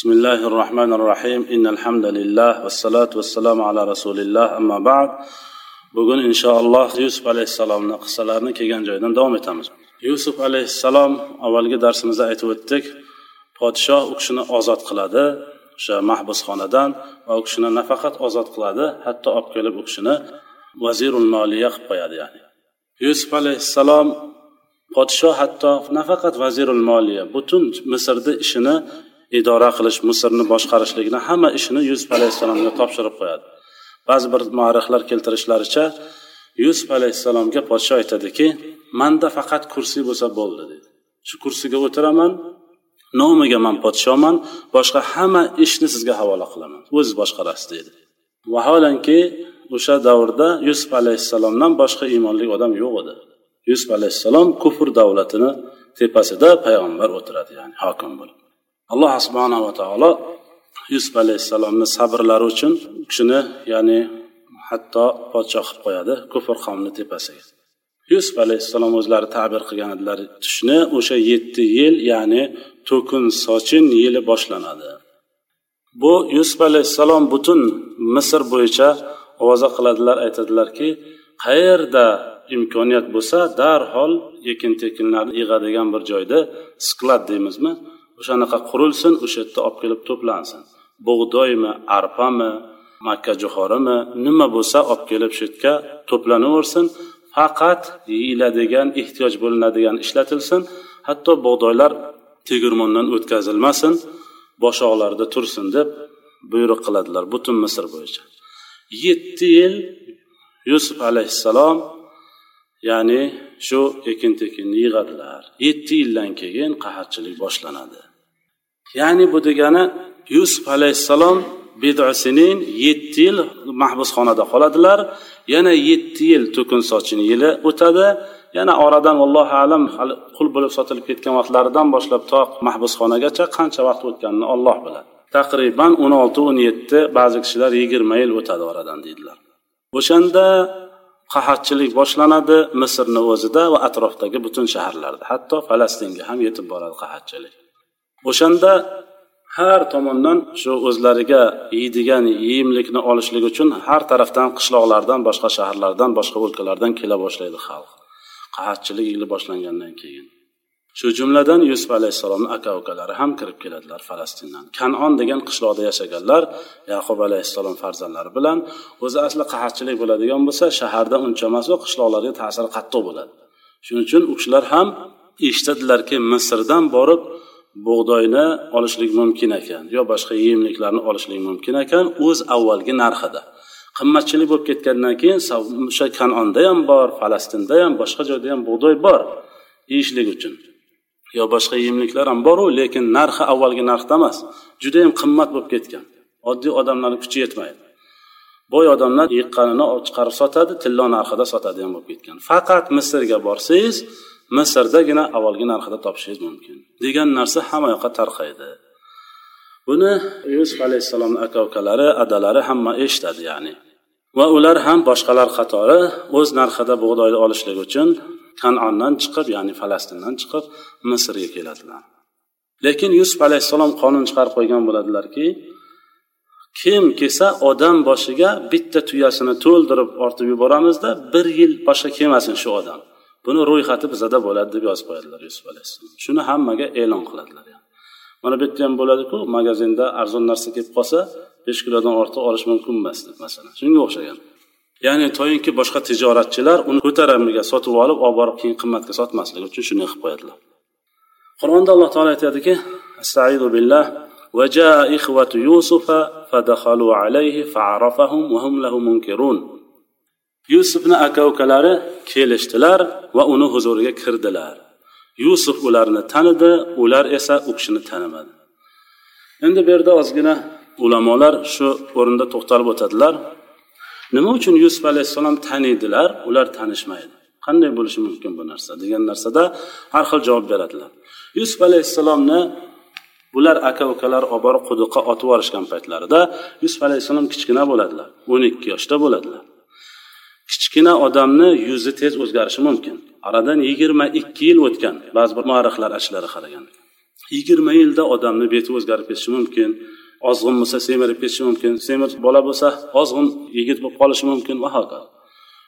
بسم الله الرحمن الرحيم إن الحمد لله والصلاة والسلام على رسول الله أما بعد bugun inshaalloh yusuf alayhissalomni qissalarini kelgan joyidan davom etamiz yusuf alayhissalom avvalgi darsimizda aytib o'tdik podshoh u kishini ozod qiladi o'sha mahbusxonadan va u kishini nafaqat ozod qiladi hatto olib kelib u kishini vazirul moliya qilib qo'yadi ya'ni yusuf alayhissalom podshoh hatto nafaqat vazirul moliya butun misrni ishini idora qilish misrni boshqarishlikni hamma ishini yusuf alayhissalomga topshirib qo'yadi. Ba'zi bir muarrixlar keltirishlaricha yusuf alayhissalomga podsho aytadiki manda faqat kursiy bo'lsa bo'ldi deydi shu kursiga o'tiraman nomiga man podshoman boshqa hamma ishni sizga havola qilaman o'ziz boshqarasiz deydi vaholanki o'sha davrda yusuf alayhissalomdan boshqa iymonli odam yo'q edi. Yusuf alayhissalom kufr davlatini tepasida payg'ambar o'tiradi ya'ni hokim bo'lib. Alloh subhanava taolo yusuf alayhissalomni sabrlari uchun u kishini ya'ni hatto podshoh qilib qo'yadi kufr qavmni tepasiga. Yusuf alayhissalom o'zlari ta'bir qilgan edilar tushni o'sha yetti yil ya'ni to'kin sochin yili boshlanadi. Bu yusuf alayhissalom butun misr bo'yicha ovoza qiladilar aytadilarki qayerda imkoniyat bo'lsa darhol ekin tekinlarni yig'adigan bir joyda sklad deymizmi? O'shanaqa qurilsin o'sha yerda olib kelib to'plansin. Bug'doymi arpami makka jo'xorimi nima bo'lsa olib kelib shu yerga to'planaversin. Faqat yeyiladigan ehtiyoj bo'linadigan ishlatilsin. Hatto bug'doylar tegirmondan o'tkazilmasin boshoqlarda tursin deb buyruq qiladilar butun misr bo'yicha. Yetti yil yusuf alayhissalom ya'ni shu ekin tekinni yig'adilar. Yetti yildan keyin qahatchilik boshlanadi. Ya'ni bu degani yusuf alayhissalom bidosinin yetti yil mahbusxonada qoladilar. Yana yetti yil to'kin sochin yili o'tadi. Yana oradan allohu alam hali qul bo'lib sotilib ketgan vaqtlaridan boshlab to mahbusxonagacha qancha vaqt o'tganini olloh biladi. Taqriban o'n olti o'n yetti ba'zi kishilar yigirma yil o'tadi oradan deydilar. O'shanda qahatchilik boshlanadi misrni o'zida va atrofdagi butun shaharlarda. Hatto falastinga ham yetib boradi qahatchilik. O'shanda har tomondan shu o'zlariga yeydigan yeyimlikni olishlik uchun har tarafdan qishloqlardan boshqa shaharlardan boshqa o'lkalardan kela boshlaydi xalq. Qahatchilik yili boshlangandan keyin. Shu jumladan yusuf alayhissalomni aka ukalari ham kirib keladilar falastindan. Kanon degan qishloqda yashaganlar yaqub alayhissalom farzandlari bilan o'zi asli qahatchilik bo'ladigan bo'lsa shaharda uncha emas u qishloqlarga ta'siri qattiq bo'ladi. Shuning uchun u kishilar ham eshitadilarki misrdan borib bug'doyni olishlik mumkin ekan yo boshqa yemliklarni olishlik mumkin ekan o'z avvalgi narxida. Qimmatchilik bo'lib ketgandan keyin o'sha kanonda ham bor falastinda ham boshqa joyda ham bug'doy bor yeyishlik uchun. Yo boshqa yemliklar ham boru lekin narxi avvalgi narxda emas judayam qimmat bo'lib ketgan. Oddiy odamlarni kuchi yetmaydi. Boy odamlar yiqqanini chiqarib sotadi tillo narxida sotadigan bo'lib ketgan. Faqat misrga borsangiz misrdagina avvalgi narxida topishingiz mumkin. Degan narsa hamma yoqqa tarqaydi. Buni yusuf alayhissalomni aka ukalari adalari hamma eshitadi ya'ni. Va ular ham boshqalar qatori o'z narxida bug'doyni olishlik uchun kanondan chiqib ya'ni falastindan chiqib misrga keladilar. Lekin yusuf alayhissalom qonun chiqarib qo'ygan bo'ladilarki kim kelsa odam boshiga bitta tuyasini to'ldirib ortib yuboramizda bir yil boshqa kelmasin shu odam. buni ro'yxati bizada bo'ladi deb yozib qo'yadilar yusuf alayhissalom shuni hammaga e'lon qiladilar mana bu yerda ham bo'ladiku magazinda arzon narsa kelib qolsa besh kilodan ortiq olish mumkin emas deb masalan shunga o'xshagan ya'ni toyinki boshqa tijoratchilar uni ko'taramiga sotib olib olib borib keyin qimmatga sotmasligi uchun shunday qilib qo'yadilar qur'onda alloh taolo aytadiki astaidu billah وجاء إخوة يوسف فدخلوا عليه فعرفهم وهم له منكرون yusufni aka ukalari kelishdilar va uni huzuriga kirdilar. Yusuf ularni tanidi ular esa u kishini tanimadi. Endi bu yerda ozgina ulamolar shu o'rinda to'xtalib o'tadilar. Nima uchun yusuf alayhissalom taniydilar? Ular tanishmaydi. Qanday bo'lishi mumkin bu narsa? degan narsada har xil javob beradilar. Yusuf alayhissalomni bular aka ukalar olib borib quduqqa otib yuborishgan paytlarida yusuf alayhissalom kichkina bo'ladilar. o'n ikki yoshda bo'ladilar. Kichkina odamni yuzi tez o'zgarishi mumkin. Aradan yigirma ikki yil o'tgan ba'zi bir muarrixlar aytishlariga qaraganda yigirma yilda odamni beti o'zgarib ketishi mumkin ozg'in bo'lsa semirib ketishi mumkin semir bola bo'lsa ozg'in yigit bo'lib qolishi mumkin va hokazo.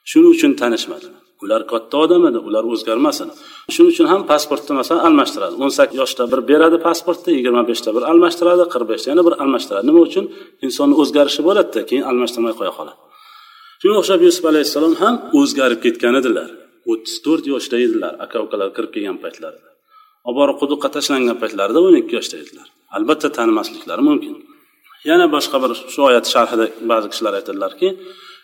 Shuning uchun tanishmadi. Ular katta odam edi ular o'zgarmasin. Shuning uchun ham pasportni masalan almashtiradi. O'n sakkiz yoshda bir beradi pasportni yigirma beshda bir almashtiradi qirq beshda yana bir almashtiradi. Nima uchun? Insonni o'zgarishi bo'ladida keyin almashtirmay qo'ya qoladi. Shunga o'xshab yusuf alayhissalom ham o'zgarib ketgan edilar. o'ttiz to'rt yoshda edilar aka ukalar kirib kelgan paytlarida. Olib borib quduqqa tashlangan paytlarida o'n ikki yoshda edilar. Albatta tanimasliklari mumkin. Yana boshqa bir shu oyat sharhida ba'zi kishilar aytadilarki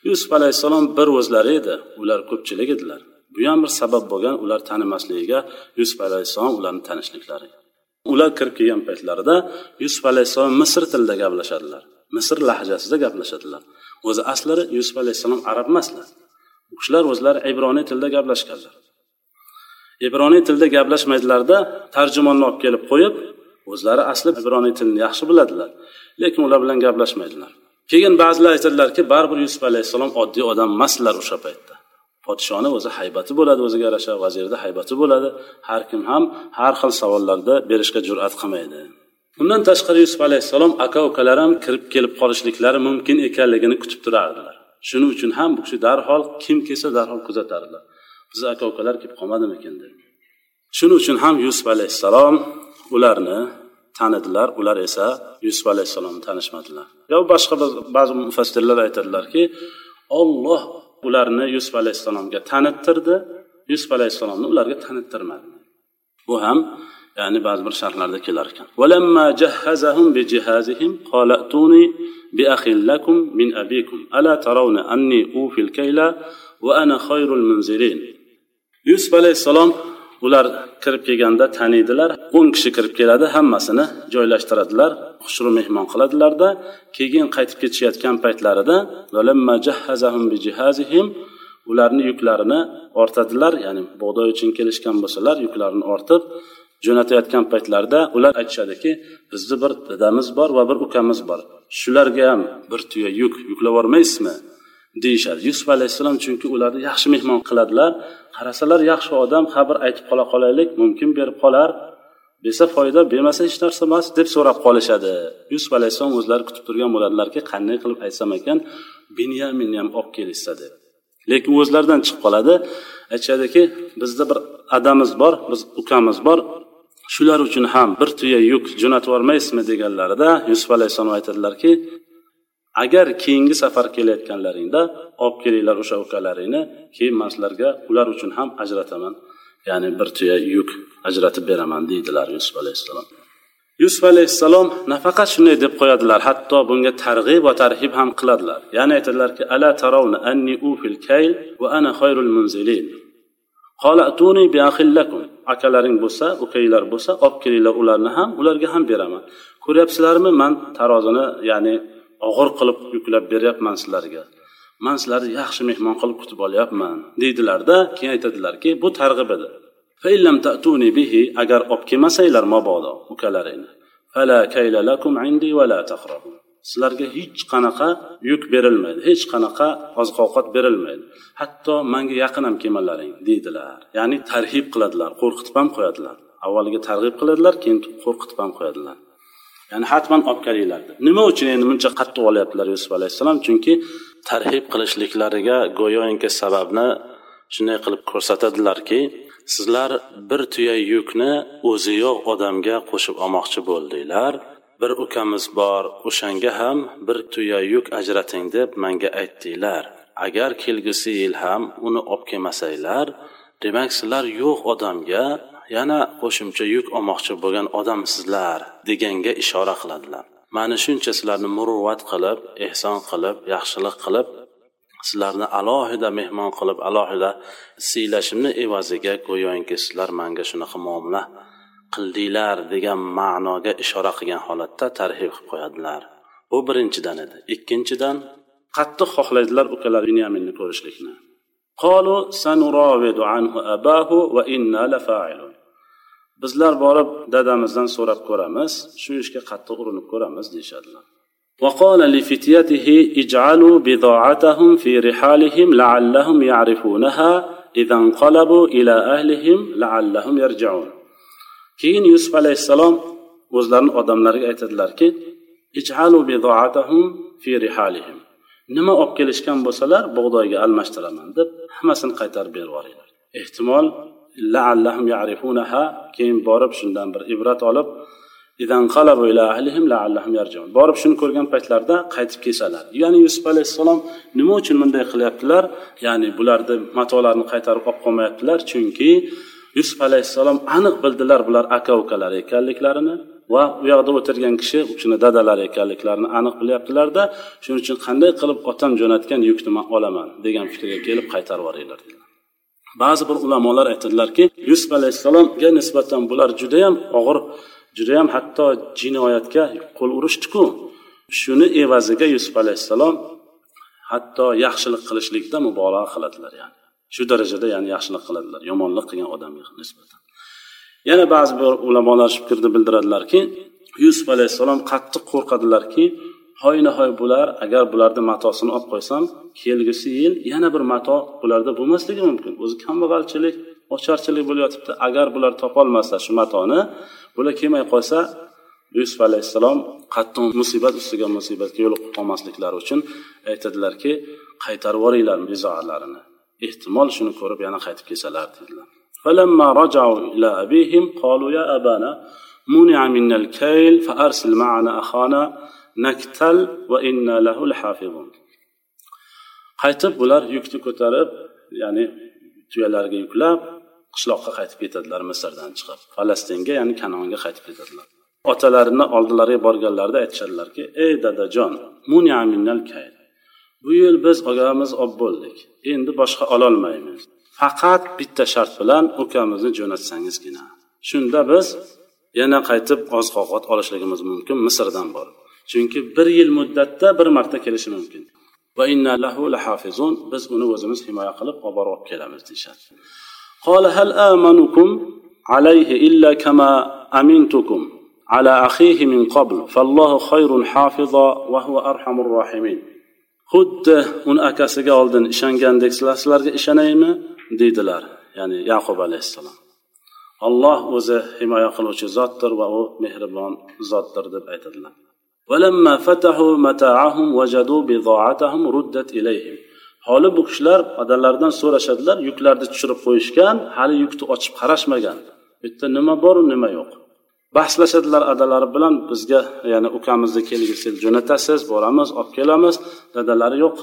yusuf alayhissalom bir o'zlari edi ular ko'pchilik edilar. Bu ham bir sabab bo'lgan ular tanimasligiga yusuf alayhissalom ularni tanishliklari. Ular kirib kelgan paytlarida yusuf alayhissalom misr tilida gaplashadilar. Misr lahjasida gaplashadilar. O'zi aslari yusuf alayhissalom arab emaslar. U kishilar o'zlari ibroniy tilida gaplashganlar. Ibroniy tilda gaplashmaydilarda tarjimonni olib kelib qo'yib o'zlari asli ibroniy tilini yaxshi biladilar lekin ular bilan gaplashmaydilar. Keyin ba'zilar aytadilarki baribir yusuf alayhissalom oddiy odam emaslar o'sha paytda. Podshoni o'zi haybati bo'ladi o'ziga yarasha vazirda haybati bo'ladi. Har kim ham har xil savollarda berishga jur'at qilmaydi. Undan tashqari yusuf alayhissalom aka ukalar ham kirib kelib qolishliklari mumkin ekanligini kutib turardilar. Shuning uchun ham bu kishi darhol kim kelsa darhol kuzatardilar. Bizni aka ukalar kelib qolmadimikin deb shuning uchun ham yusuf alayhissalom ularni tanidilar ular esa yusuf alayhissalomni tanishmadilar. Yo boshqa ba'zi mufassirlar aytadilarki olloh ularni yusuf alayhissalomga tanittirdi. Yusuf alayhissalomni ularga tanittirmadi. Bu ham ya'ni ba'zi bir sharhlarda kelar ekan. Valamma jahhazahum bi jihazihim bi lakum min abikum ala tarawna kayla ana khayrul munzirin. Yusuf alayhissalom ular kirib kelganda taniydilar. O'n kishi kirib keladi hammasini joylashtiradilar xushru mehmon qiladilarda. Keyin qaytib ketishayotgan paytlarida ularni yuklarini ortadilar. Ya'ni bug'doy uchun kelishgan bo'lsalar yuklarini ortib jo'natayotgan paytlarida ular aytishadiki bizni bir dadamiz bor va bir ukamiz bor. Shularga ham bir tuya yuk yuklab yubormaysizmi? deyishadi. Yusuf alayhissalom chunki ularni yaxshi mehmon qiladilar. Qarasalar yaxshi odam xabar aytib qola qolaylik mumkin berib qolar. Bersa foyda bermasa hech narsa emas deb so'rab qolishadi. Yusuf alayhissalom o'zlari kutib turgan bo'ladilarki qanday qilib aytsam ekan binyaminni ham olib kelishsa deb. Lekin o'zlaridan chiqib qoladi. Aytishadiki bizda bir adamiz bor biz ukamiz bor. Shular uchun ham bir tuya yuk jo'natib yubormaysizmi deganlarida yusuf alayhissalom aytadilarki agar keyingi safar kelayotganlaringda olib kelinglar o'sha ukalaringni keyin man sizlarga ular uchun ham ajrataman ya'ni bir tuya yuk ajratib beraman deydilar yusuf alayhissalom. Yusuf alayhissalom nafaqat shunday deb qo'yadilar hatto bunga targ'ib va tarhib ham qiladilar. Ya'ni aytadilarki ala tarawna anni ufil kayl va ana khayrul munzilin. Akalaring bo'lsa ukanglar bo'lsa olib kelinglar ularni ham ularga ham beraman. Ko'ryapsizlarmi man tarozini ya'ni og'ir qilib yuklab beryapman sizlarga. Man sizlarni yaxshi mehmon qilib kutib olyapman deydilarda keyin aytadilarki bu targ'ib edi. Bihi agar olib kelmasanglar mabodo ukalaringni. Sizlarga hech qanaqa yuk berilmaydi hech qanaqa oziq ovqat berilmaydi. Hatto manga yaqin ham kelmalaring deydilar. Ya'ni tarhib qiladilar qo'rqitib ham qo'yadilar. Avvaliga targ'ib qiladilar keyin qo'rqitib ham qo'yadilar. Ya'ni hatman olib kelinglar deb. Nima uchun endi buncha qattiq olyaptilar yusuf alayhissalom? Chunki tarhib qilishliklariga go'yoki sababni shunday qilib ko'rsatadilarki sizlar bir tuya yukni o'zi yo'q odamga qo'shib olmoqchi bo'ldinglar. Bir ukamiz bor o'shanga ham bir tuya yuk ajrating deb manga aytdinglar. Agar kelgusi yil ham uni olib kelmasanglar demak sizlar yo'q odamga yana qo'shimcha yuk olmoqchi bo'lgan odamsizlar deganga ishora qiladilar. Mana shuncha sizlarni muruvvat qilib ehson qilib yaxshilik qilib sizlarni alohida mehmon qilib alohida siylashimni evaziga go'yoki sizlar manga shunaqa muomala qildinglar degan ma'noga ishora qilgan holatda tarhib qilib qo'yadilar bu birinchidan edi ikkinchidan qattiq xohlaydilar ukalar binyaminni ko'rishlikni bizlar borib dadamizdan so'rab ko'ramiz shu ishga qattiq urinib ko'ramiz deyishadilar وقال لفتيته اجعلوا بضاعتهم في رحالهم لعلهم يعرفونها إذا انقلبوا إلى أهلهم لعلهم يرجعون keyin yusuf alayhissalom o'zlarini odamlariga aytadilarki nima olib kelishgan bo'lsalar bug'doyga almashtiraman deb hammasini qaytarib berib yuboringlar. Ehtimol keyin borib shundan bir ibrat olib borib shuni ko'rgan paytlarida qaytib kelsalar. Ya'ni yusuf alayhissalom nima uchun bunday qilyaptilar? Ya'ni bularni matolarni qaytarib olib qolmayaptilar. Chunki yusuf alayhissalom aniq bildilar bular aka ukalari ekanliklarini va u yoqda o'tirgan kishi u kishini dadalari ekanliklarini aniq bilyaptilarda shuning uchun qanday qilib otam jo'natgan yukni man olaman degan fikrga kelib qaytarib yuboringlar ba'zi bir ulamolar aytadilarki yusuf alayhissalomga nisbatan bular judayam og'ir judayam hatto jinoyatga qo'l urishdiku. Shuni evaziga yusuf alayhissalom hatto yaxshilik qilishlikda mubolag'a qiladilar ya'ni. Shu darajada ya'ni yaxshilik qiladilar yomonlik qilgan odamga nisbatan. Yana ba'zi bir ulamolar shu fikrni bildiradilarki yusuf alayhissalom qattiq qo'rqadilarki hoynahoy bular agar bularni matosini olib qo'ysam kelgusi yil yana bir mato bularda bo'lmasligi mumkin. O'zi kambag'alchilik ocharchilik bo'layotibdi. Agar bular topolmasa shu matoni bular kelmay qolsa yusuf alayhissalom qattiq musibat ustiga musibatga yo'liqib qolmasliklari uchun aytadilarki qaytarib yuboringlar bizoalarini ehtimol shuni ko'rib yana qaytib kelsalar dedilar فلما رجعوا إلى أبيهم قالوا يا أبانا منع منا الكيل فأرسل معنا أخانا نكتل وإنا له لحافظون qaytib bular yukni ko'tarib ya'ni tuyalarga yuklab qishloqqa qaytib ketadilar misrdan chiqib falastinga ya'ni kanonga qaytib ketadilar otalarini oldilariga borganlarida aytishadilarki ey dadajon bu yil biz ogamiz olib bo'ldik endi boshqa ololmaymiz faqat bitta shart bilan ukamizni jo'natsangizgina shunda biz yana qaytib oziq ovqat olishligimiz mumkin misrdan borib chunki bir yil muddatda bir marta kelishi mumkin va inna lahu lahafizun biz uni o'zimiz himoya qilib olib borib olib kelamiz deyishadi قال هل آمنكم عليه إلا كما أمنتكم على أخيه من قبل فالله خير حافظا وهو أرحم الراحمين xuddi uni akasiga oldin ishongandek sizlar sizlarga ishonaymi deydilar ya'ni yaqub alayhissalom olloh o'zi himoya qiluvchi zotdir va u mehribon zotdir deb aytadilar ولما فتحوا متاعهم وجدوا بضاعتهم ردت إليهم holi bu kishilar odamlardan so'rashadilar yuklarni tushirib qo'yishgan hali yukni ochib qarashmagan bu yerda nima boru nima yo'q Bahslashadilar adalari bilan bizga ya'ni ukamizni kelgisi jo'natasiz boramiz olib kelamiz. Dadalari yo'q.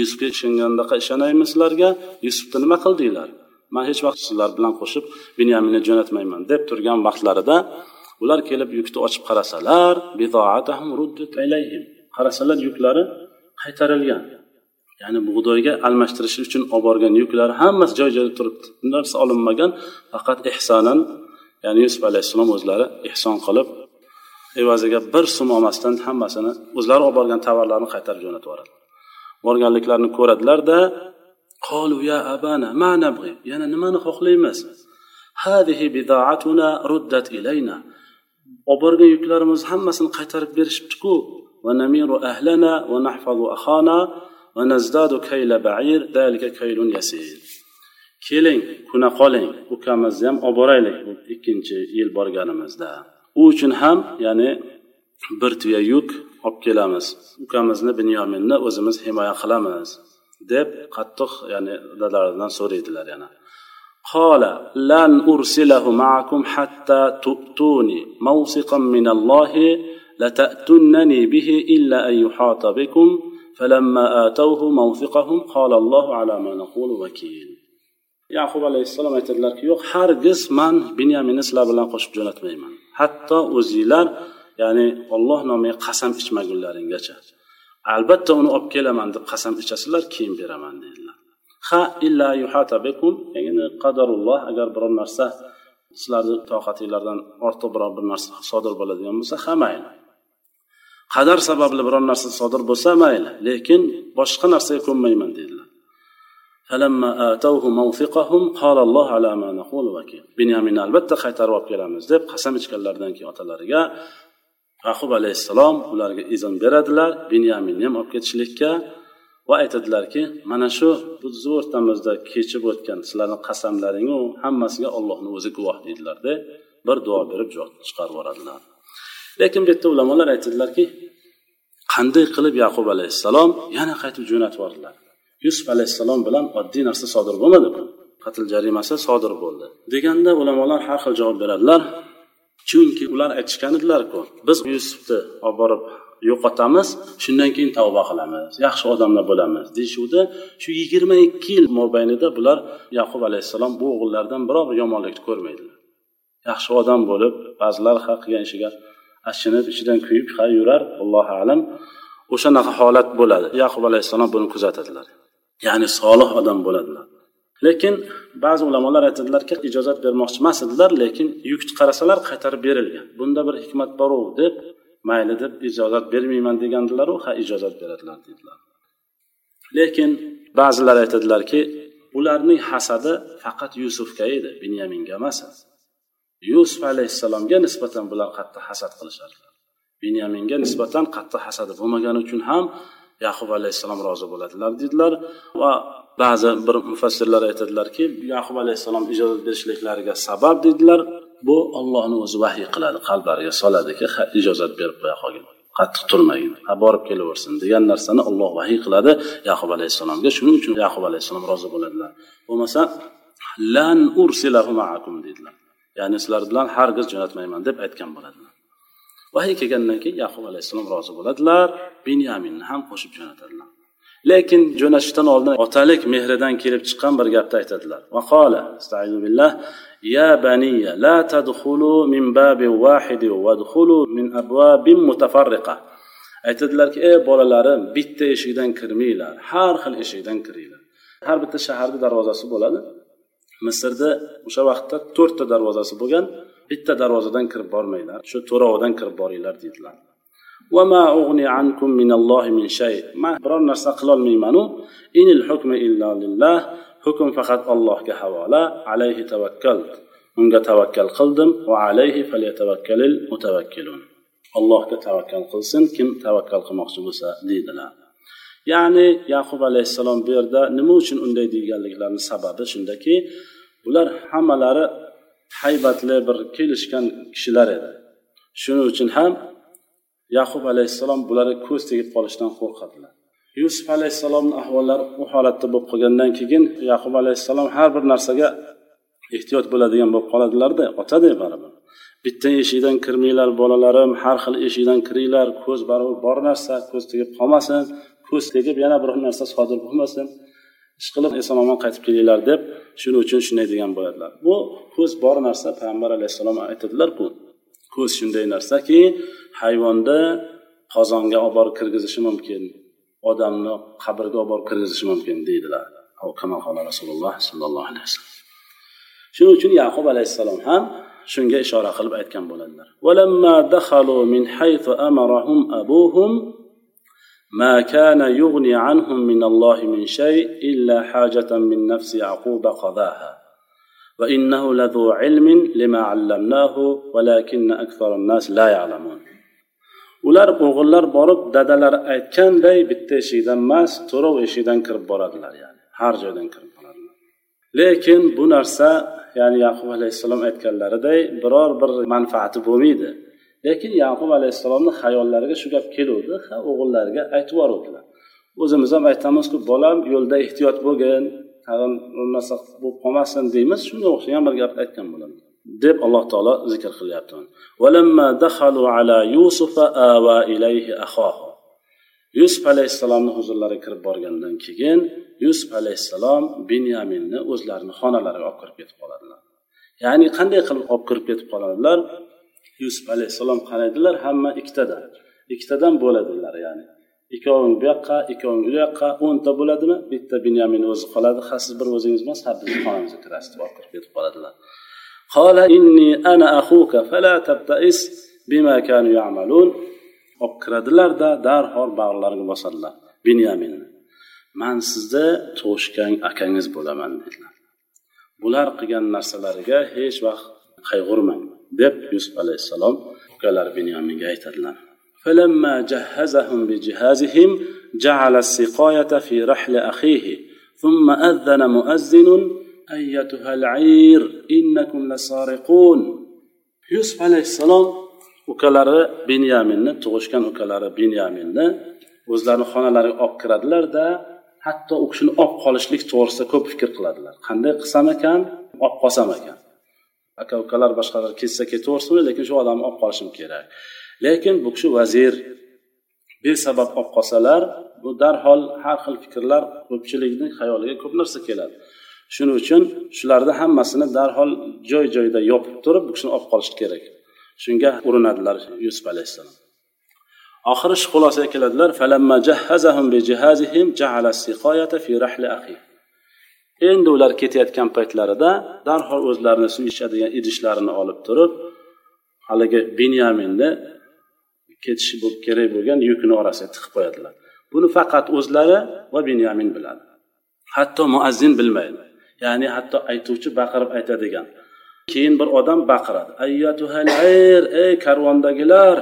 Yusufga ishongandaqa ishonaymi sizlarga. Yusufni nima qildinglar man hech vaqt sizlar bilan qo'shib binyaminni jo'natmayman deb turgan vaqtlarida ular kelib yukni ochib qarasalar qarasalar yuklari qaytarilgan. Ya'ni bug'doyga almashtirish uchun olib borgan yuklari hammasi joy joyida turibdi narsa olinmagan faqat ehsonan ya'ni yusuf alayhissalom o'zlari ehson qilib evaziga bir so'm olmasdan hammasini o'zlari olib borgan tovarlarni qaytarib jo'natib yuboradi borganliklarini ko'radilarda qolu ya abana ma nabg'i yana nimani xohlaymiz hadihi bidaatuna ruddat ilayna olib borgan yuklarimiz hammasini qaytarib berishibdiku ونمير أهلنا ونحفظ أخانا ونزداد كيل بعير ذلك كيل يسير keling kuna qoling ukamizni ham olib boraylik bu ikkinchi yil borganimizda u uchun ham ya'ni bir tuya yuk olib kelamiz ukamizni binyominni o'zimiz himoya qilamiz deb qattiq ya'ni dadalaridan so'raydilar yana قال لن أرسله معكم حتى تؤتوني موثقا من الله لتأتنني به إلا أن يحاط بكم فلما آتوه موثقهم قال الله على ما نقول وكيل yaqub alayhissalom aytadilarki yo'q hargiz man binyaminni sizlar bilan qo'shib jo'natmayman. Hatto o'zinglar ya'ni olloh nomiga qasam ichmagunlaringgacha albatta uni olib kelaman deb qasam ichasizlar keyin beraman dedilar. Ha illa yuhata bikum qadarulloh agar biror narsa sizlarni toqatinglardan ortiq biror bir narsa sodir bo'ladigan bo'lsa ha mayli. Qadar sababli biror narsa sodir bo'lsa mayli lekin boshqa narsaga ko'nmayman dedilar. فلما آتوه موثقهم قال الله على ما نقول وكيل binyaminni albatta qaytarib olib kelamiz deb qasam ichganlaridan keyin otalariga yaqub alayhissalom ularga izn beradilar binyaminni ham olib ketishlikka va aytadilarki mana shu bizni o'rtamizda kechib o'tgan sizlarni qasamlaringu hammasiga ollohni o'zi guvoh deydilarda bir duo berib chiqarib yuboradilar lekin bu yerda ulamolar aytadilarki qanday qilib yaqub alayhissalom yana qaytib jo'natib yubordilar Yusuf alayhissalom bilan oddiy narsa sodir bo'lmadi. Qatl jarimasi sodir bo'ldi. Deganda ulamolar har xil javob beradilar. Chunki ular aytishgan edilarku biz yusufni olib borib yo'qotamiz shundan keyin tavba qilamiz yaxshi odamlar bo'lamiz deyishuvdi. Shu yigirma ikki yil mobaynida bular yaqub alayhissalom bu o'g'illaridan biror bir yomonlikni ko'rmaydilar. Yaxshi odam bo'lib ba'zilar ha qilgan ishiga achinib ichidan kuyib ha yurar allohu alam. O'shanaqa holat bo'ladi. Yaqub alayhissalom buni kuzatadilar. Ya'ni solih odam bo'ladilar. Lekin ba'zi ulamolar aytadilarki ijozat bermoqchi emas edilar lekin yuk qarasalar qaytarib berilgan. Bunda bir hikmat boru deb mayli deb ijozat bermayman degandilaru ha ijozat beradilar dedilar. Lekin ba'zilar aytadilarki ularning hasadi faqat yusufga edi binyaminga emas. Yusuf alayhissalomga nisbatan bular qattiq hasad qilishardilar. Binyaminga nisbatan qattiq hasadi bo'lmagani uchun ham yaqub alayhissalom rozi bo'ladilar dedilar va ba'zi bir mufassirlar aytadilarki yaqub alayhissalom ijozat berishliklariga sabab dedilar bu ollohni o'zi vahiy qiladi qalblariga soladiki ijozat berib qo'ya qolgin qattiq turmagin ha borib kelaversin degan narsani olloh vahiy qiladi yaqub alayhissalomga. Shuning uchun yaqub alayhissalom rozi bo'ladilar. Bo'lmasa lan ursilahu maakum deydilar ya'ni sizlar bilan hargiz jo'natmayman deb aytgan bo'ladilar. vahiy kelgandan keyin yaqub alayhissalom rozi bo'ladilar binyaminni ham qo'shib jo'natadilar lekin jo'natishdan oldin otalik mehridan kelib chiqqan bir gapni aytadilar. Vaqola billah ya baniya la tadxulu min babin wahidi vadxulu min mutafarriqa. Aytadilarki ey bolalarim bitta eshikdan kirmanglar har xil eshikdan kiringlar. Har bitta shaharni darvozasi bo'ladi. Misrda o'sha vaqtda to'rtta darvozasi bo'lgan bitta darvozadan kirib bormanglar shu to'rovidan kirib boringlar deydilar. Man biror narsa qilolmaymanu. Inil hukmi illa lillah. Hukm faqat allohga havola. Alayhi tavakkal unga tavakkal qildim. Va alayhi falyatavakkalil mutavakkilun allohga tavakkal qilsin kim tavakkal qilmoqchi bo'lsa deydilar. Ya'ni yaqub alayhissalom bu yerda nima uchun unday deganliklarini sababi shundaki bular hammalari haybatli bir kelishgan kishilar edi. Shuning uchun ham yaqub alayhissalom bularga ko'z tegib qolishdan qo'rqadilar. Yusuf alayhissalomni ahvollari u holatda bo'lib qolgandan keyin yaqub alayhissalom har bir narsaga ehtiyot bo'ladigan bo'lib qoladilarda otada baribir. Bitta eshikdan kirmanglar bolalarim har xil eshikdan kiringlar ko'z baribir bor narsa ko'z tegib qolmasin ko'z tegib yana bir narsa sodir bo'lmasin. Ishqilib eson omon qaytib kelinglar deb shuning uchun shunday degan bo'ladilar bu ko'z bor narsa payg'ambar alayhissalom aytadilarku ko'z shunday narsaki hayvonni qozonga olib borib kirgizishi mumkin odamni qabrga olib borib kirgizishi mumkin deydilar. Rasululloh sollallohu alayhi vasallam. Shuning uchun yaqub alayhissalom ham shunga ishora qilib aytgan bo'ladilar ما كان يغني عنهم من الله من شيء إلا حاجة من نفس يعقوب قضاها وإنه لذو علم لما علمناه ولكن أكثر الناس لا يعلمون ular o'g'illar borib dadalar aytganday bitta eshikdan emas to'rov eshikdan kirib boradilar ya'ni har joydan kirib boradilar lekin bu narsa ya'ni yaqub alayhissalom aytganlariday biror bir manfaati bo'lmaydi Lekin yaqub alayhissalomni hayollariga shu gap keluvdi. Ha o'g'illariga aytib yuboruvdilar. O'zimiz ham aytamizku bolam yo'lda ehtiyot bo'lgin tag'in narsa bo'lib qolmasin deymiz. Shunga o'xshagan bir gap aytgan bo'lamiz deb alloh taolo zikr qilyapti. Yusuf alayhissalomni huzurlariga kirib borgandan keyin yusuf alayhissalom binyaminni o'zlarini xonalariga olib kirib ketib qoladilar. Ya'ni qanday qilib olib kirib ketib qoladilar? yusuf alayhissalom qaraydilar hamma ikkitadan ikkitadan bo'ladilar ya'ni ikkoving bu yoqqa ikkoving bu yoqqa o'nta bo'ladimi bitta binyamin o'zi qoladi ha siz bir o'zingiz emas ha bizni xonamizga kirasiz deb olib kirib ketib qoladilar قال إني أنا أخوك فلا تبتئس بما كانوا يعملون olib kiradilarda darhol bag'rlariga bosadilar binyaminni man sizni tug'ishgan akangiz bo'laman dedilar bular qilgan narsalariga hech vaqt qayg'urmang deb yusuf alayhissalom ukalari binyaminga aytadilar فلما جهزهم بجهازهم جعل السقاية في رحل أخيه ثم أذن مؤذن أيتها العير إنكم لسارقون yusuf alayhissalom ukalari benyaminni tug'ishgan ukalari benyaminni o'zlarini xonalariga olib kiradilarda hatto u kishini olib qolishlik to'g'risida ko'p fikr qiladilar qanday qilsam ekan olib qolsam ekan Aka ukalar boshqalar ketsa ketaversin lekin shu odamni olib qolishim kerak. Lekin bu kishi vazir. Besabab olib qolsalar bu darhol har xil fikrlar ko'pchilikni xayoliga ko'p narsa keladi. Shuning uchun shularni hammasini darhol joy joyida yopib turib bu kishini olib qolish kerak. Shunga urinadilar yusuf alayhissalom. Oxiri shu xulosaga keladilar endi ular ketayotgan paytlarida darhol o'zlarini suv ichadigan idishlarini olib turib haligi binyaminni ketishi kerak bo'lgan yukni orasiga tiqib qo'yadilar. Buni faqat o'zlari va binyamin biladi. Hatto muazzin bilmaydi. Ya'ni hatto aytuvchi baqirib aytadigan. Keyin bir odam baqiradi. Ey karvondagilar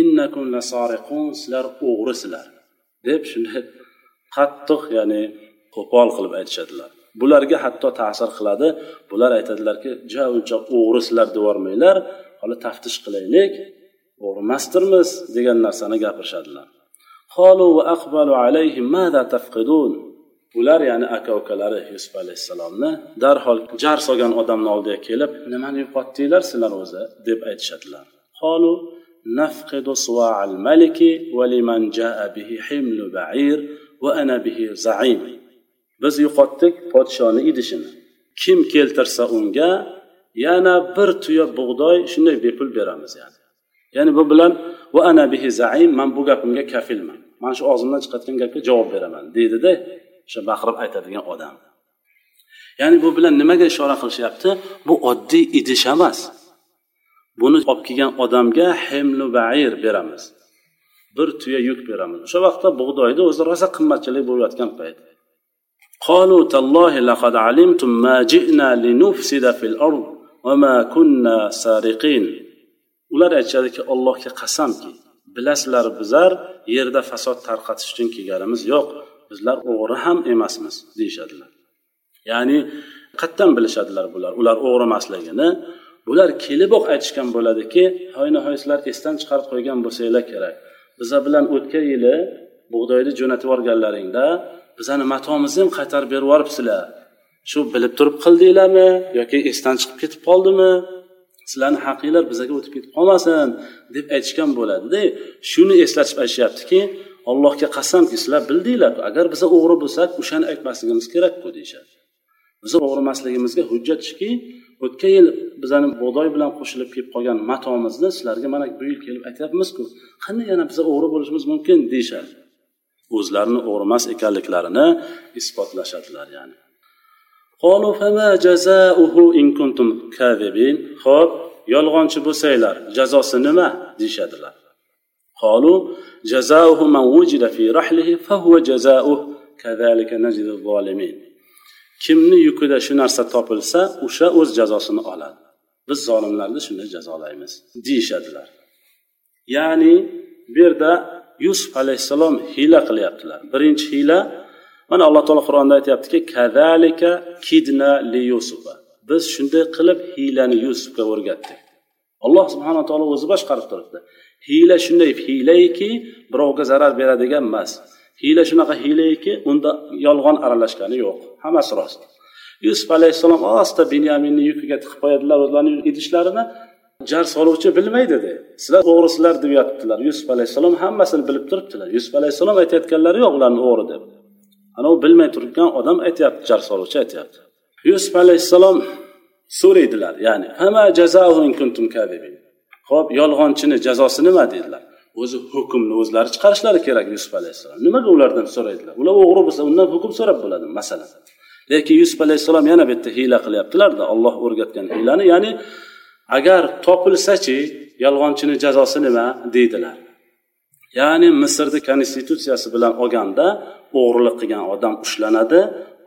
innakum lasariqun sizlar o'g'risizlar deb shunday qattiq ya'ni qo'pol qilib aytishadilar. bularga hatto ta'sir qiladi bular aytadilarki ja uncha o'g'risizlar deyormanglar hali taftish qilaylik o'g'ri emasdirmiz degan narsani gapirishadilar ular ya'ni aka ukalari yusuf alayhissalomni darhol jar solgan odamni oldiga kelib nimani yo'qotdinglar sizlar o'zi deb aytishadilar نفقد صواع الملك ولمن جاء به حمل بعير وأنا به زعيم biz yo'qotdik podshoni idishini. Kim keltirsa unga yana bir tuya bug'doy shunday bepul beramiz yani. Ya'ni bu bilan va ana bihi zaim man bu gapimga kafilman. Mana shu og'zimdan chiqayotgan gapga javob beraman deydida o'sha baqirib aytadigan odam. Ya'ni bu bilan nimaga ishora qilishyapti? Bu oddiy idish emas. Buni olib kelgan odamga hemlu bair beramiz. Bir tuya yuk beramiz. O'sha vaqtda bug'doyni o'zi rosa qimmatchilik bo'layotgan payt. قالوا تالله لقد علمتم ما جئنا لنفسد في الأرض وما كنا سارقين ular aytishadiki allohga qasamki bilasizlar bizlar yerda fasod tarqatish uchun kelganimiz yo'q bizlar o'g'ri ham emasmiz deyishadilar ya'ni qayerdan bilishadilar bular ular o'g'ri emasligini bular keliboq aytishgan bo'ladiki hoynahoy sizlar esdan chiqarib qo'ygan bo'lsanglar kerak biza bilan o'tgan yili bug'doyni jo'natib yuborganlaringda bizani matomizni ham qaytarib berib yuboribsizlar. Shu bilib turib qildinglarmi yoki esdan chiqib ketib qoldimi? Sizlarni haqinglar bizaga o'tib ketib qolmasin deb aytishgan bo'ladida. Shuni eslatib aytishyaptiki allohga qasamki sizlar bildinglar agar biza o'g'ri bo'lsak o'shani aytmasligimiz kerakku deyishadi. Biza o'g'ri emasligimizga hujjat shuki o'tgan yil bizani bug'doy bilan qo'shilib kelib qolgan matomizni sizlarga mana bu yil kelib aytyapmizku qanday yana biza o'g'ri bo'lishimiz mumkin deyishadi. o'zlarini o'g'ri emas ekanliklarini isbotlashadilar ya'ni ho'p yolg'onchi bo'lsanglar jazosi nima deyishadilar قالوا جزاؤه من وجد في رحله فهو جزاؤه كذلك نجد الظالمين kimni yukida shu narsa topilsa o'sha o'z jazosini oladi biz zolimlarni shunday jazolaymiz deyishadilar ya'ni bu yerda yusuf alayhissalom hiyla qilyaptilar. Birinchi hiyla mana alloh taolo qur'onda aytyaptiki kazalika kidna li yusufa. Biz shunday qilib hiylani yusufga o'rgatdik. Alloh subhanaa taolo o'zi boshqarib turibdi. Hiyla shunday hiylayki birovga zarar beradigan emas. Hiyla shunaqa hiylayki unda yolg'on aralashgani yo'q. Hammasi rost. Yusuf alayhissalom asta binyaminni yukiga tiqib qo'yadilar o'zlarini idishlarini. Jar soluvchi bilmaydi dedi sizlar o'g'risizlar deb yotibdilar. Yusuf alayhissalom hammasini bilib turibdilar. Yusuf alayhissalom aytayotganlari yo'q ularni o'g'ri deb. Ana u bilmay turgan odam aytyapti jar soluvchi aytyapti. Yusuf alayhissalom so'raydilar ya'ni ho'p yolg'onchini jazosi nima deydilar? O'zi hukmni o'zlari chiqarishlari kerak yusuf alayhissalom. Nimaga ulardan so'raydilar? Ular o'g'ri bo'lsa undan hukm so'rab bo'ladi masalan. Lekin yusuf alayhissalom yana bu yerda hiyla qilyaptilarda olloh o'rgatgan hiylani ya'ni agar topilsachi yolg'onchini jazosi nima deydilar. Ya'ni misrni konstitutsiyasi bilan olganda o'g'irlik qilgan odam ushlanadi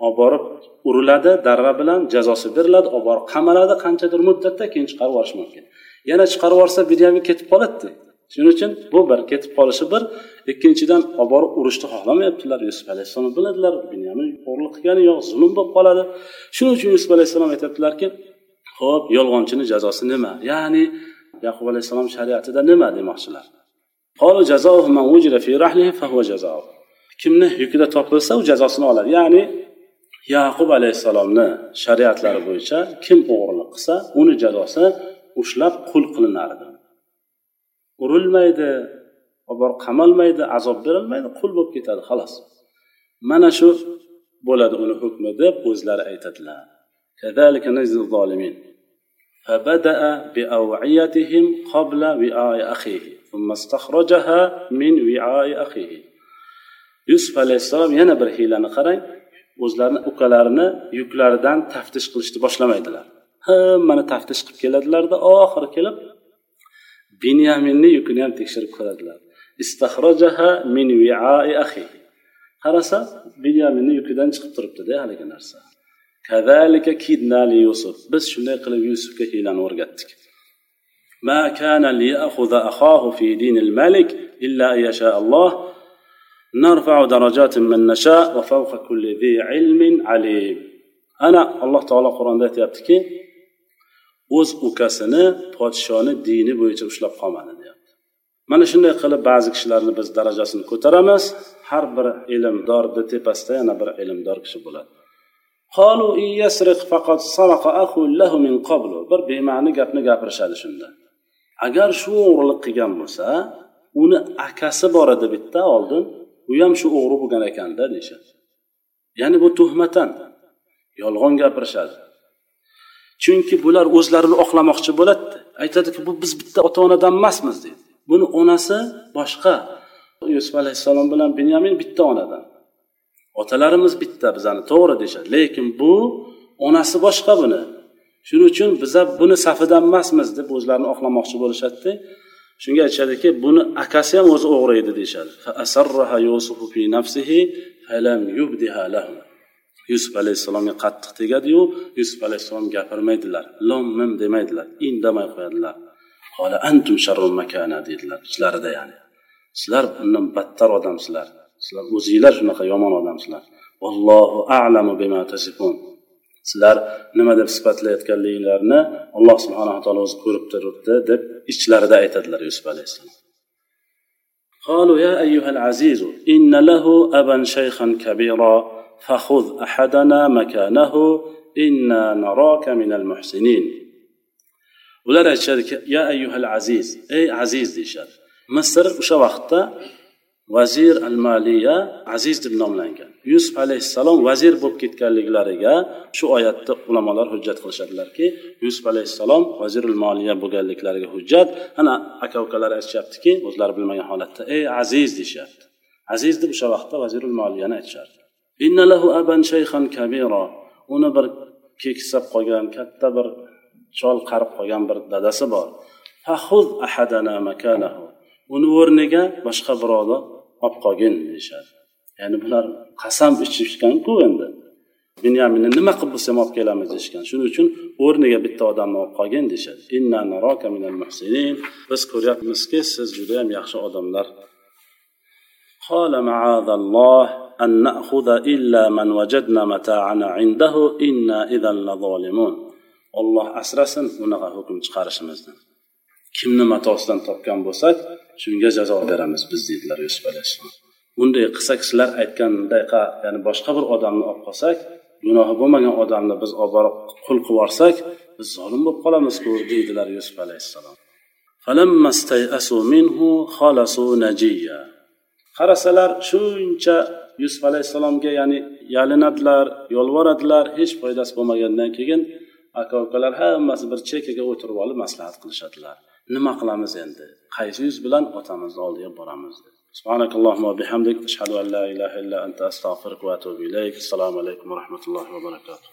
olib borib uriladi darra bilan jazosi beriladi olib borib qamaladi qanchadir muddatda keyin chiqarib yuborish mumkin. Yana chiqarib yuborsa binyamin ketib qoladida. Shuning uchun bu bir ketib qolishi bir. Ikkinchidan olib borib urishni xohlamayaptilar. Yusuf alayhissalom biladilar binyamin o'g'irlik qilgani yo'q zulm bo'lib qoladi. Shuning uchun yusuf alayhissalom aytyaptilarki ho'p yolg'onchini jazosi nima? Ya'ni yaqub alayhissalom shariatida nima demoqchilar? Kimni yukida topilsa u jazosini oladi. Ya'ni yaqub alayhissalomni shariatlari bo'yicha kim o'g'irlik qilsa uni jazosi ushlab qul qilinardi. Urilmaydi borib qamalmaydi azob berilmaydi qul bo'lib ketadi xolos mana shu bo'ladi uni hukmi deb o'zlari aytadilar. فبدأ بأوعيتهم قبل وعاء أخيه ثم استخرجها من وعاء أخيه yusuf alayhissalom yana bir hiylani qarang o'zlarini ukalarini yuklaridan taftish qilishni boshlamaydilar hammani taftish qilib keladilarda oxiri kelib binyaminni yukini ham tekshirib ko'radilar min qarasa binyaminni yukidan chiqib turibdida haligi narsa yusuf biz shunday qilib yusufga hiylani o'rgatdik ما كان ليأخذ أخاه في دين الملك إلا أن يشاء الله نرفع درجات من نشاء وفوق كل ذي علم عليم أنا الله تعالى قرآن aytyaptiki o'z ukasini podshoni dini bo'yicha ushlab qolmadi deyapti mana shunday qilib ba'zi kishilarni biz darajasini ko'taramiz har bir ilmdorni tepasida yana bir ilmdor kishi bo'ladi Bir bema'ni gapni gapirishadi shunda agar shu o'g'irlik qilgan bo'lsa uni akasi bor edi bitta oldin u ham shu o'g'ri bo'lgan ekanda deyishadi ya'ni bu tuhmatan yolg'on gapirishadi chunki bular o'zlarini oqlamoqchi bo'ladida aytadiki bu biz bitta ota onadan emasmiz deydi buni onasi boshqa yusuf alayhissalom bilan binyamin bitta onadan otalarimiz bitta bizani to'g'ri deyishadi. Lekin bu onasi boshqa buni. Shuning uchun biza buni safidan emasmiz deb o'zlarini oqlamoqchi bo'lishadida. Shunga aytishadiki buni akasi ham o'zi o'g'ri edi deyishadi. Yusuf alayhissalomga qattiq tegadiyu yusuf alayhissalom gapirmaydilar. Lom mim demaydilar indamay qo'yadilar. Antum makana deydilar ichlarida ya'ni. Sizlar bundan battar odamsizlar. sizlar o'zinglar shunaqa yomon odamsizlar vallohu a'lamu bima tasifun sizlar nima deb sifatlayotganliklarini alloh subhanaa taolo o'zi ko'rib turibdi deb ichlarida aytadilar yusuf alayhissalom قالوا يا أيها العزيز إن له أبا شيخا كبيرا فخذ أحدنا مكانه إنا نراك من المحسنين ular aytishadiki ya ayyuhal aziz ey aziz deyishadi misr o'sha vaqtda vazir al maliya aziz deb nomlangan. Yusuf alayhissalom vazir bo'lib ketganliklariga shu oyatda ulamolar hujjat qilishadilarki yusuf alayhissalom vazirul moliya bo'lganliklariga hujjat. Ana aka ukalar aytishyaptiki o'zlari bilmagan holatda ey aziz deyishyapti. Aziz deb o'sha vaqtda vazirul moliyani aytishardi. Uni bir keksab qolgan katta bir chol qarib qolgan bir dadasi bor. Uni o'rniga boshqa birovni olib qolgin deyishadi ya'ni bular qasam ichishganku endi binyaminni nima qilib bo'lsa ham olib kelamiz deyishgan shuning uchun o'rniga bitta odamni olib qolgin deyishadi biz ko'ryapmizki siz judayam yaxshi odamlar قال معاذ الله أن نأخذ إلا من وجدنا متاعنا عنده إنا إذا لظالمون olloh asrasin bunaqa hukm chiqarishimizdan kimni matosidan topgan bo'lsak shunga jazo beramiz biz deydilar yusuf alayhissalom. Bunday qilsak sizlar aytgandaqa ya'ni boshqa bir odamni olib qolsak gunohi bo'lmagan odamni biz olib borib qul qilib yuborsak biz zolim bo'lib qolamizku deydilar yusuf alayhissalom. Qarasalar shuncha yusuf alayhissalomga ya'ni yalinadilar yolvoradilar hech foydasi bo'lmagandan keyin aka ukalar hammasi bir chekkaga o'tirib olib maslahat qilishadilar. nima qilamiz endi qaysi yuz bilan otamizni oldiga boramiz سبحانك اللهم وبحمدك أشهد أن لا إله إلا أنت أستغفرك وأتوب إليك السلام عليكم ورحمة الله وبركاته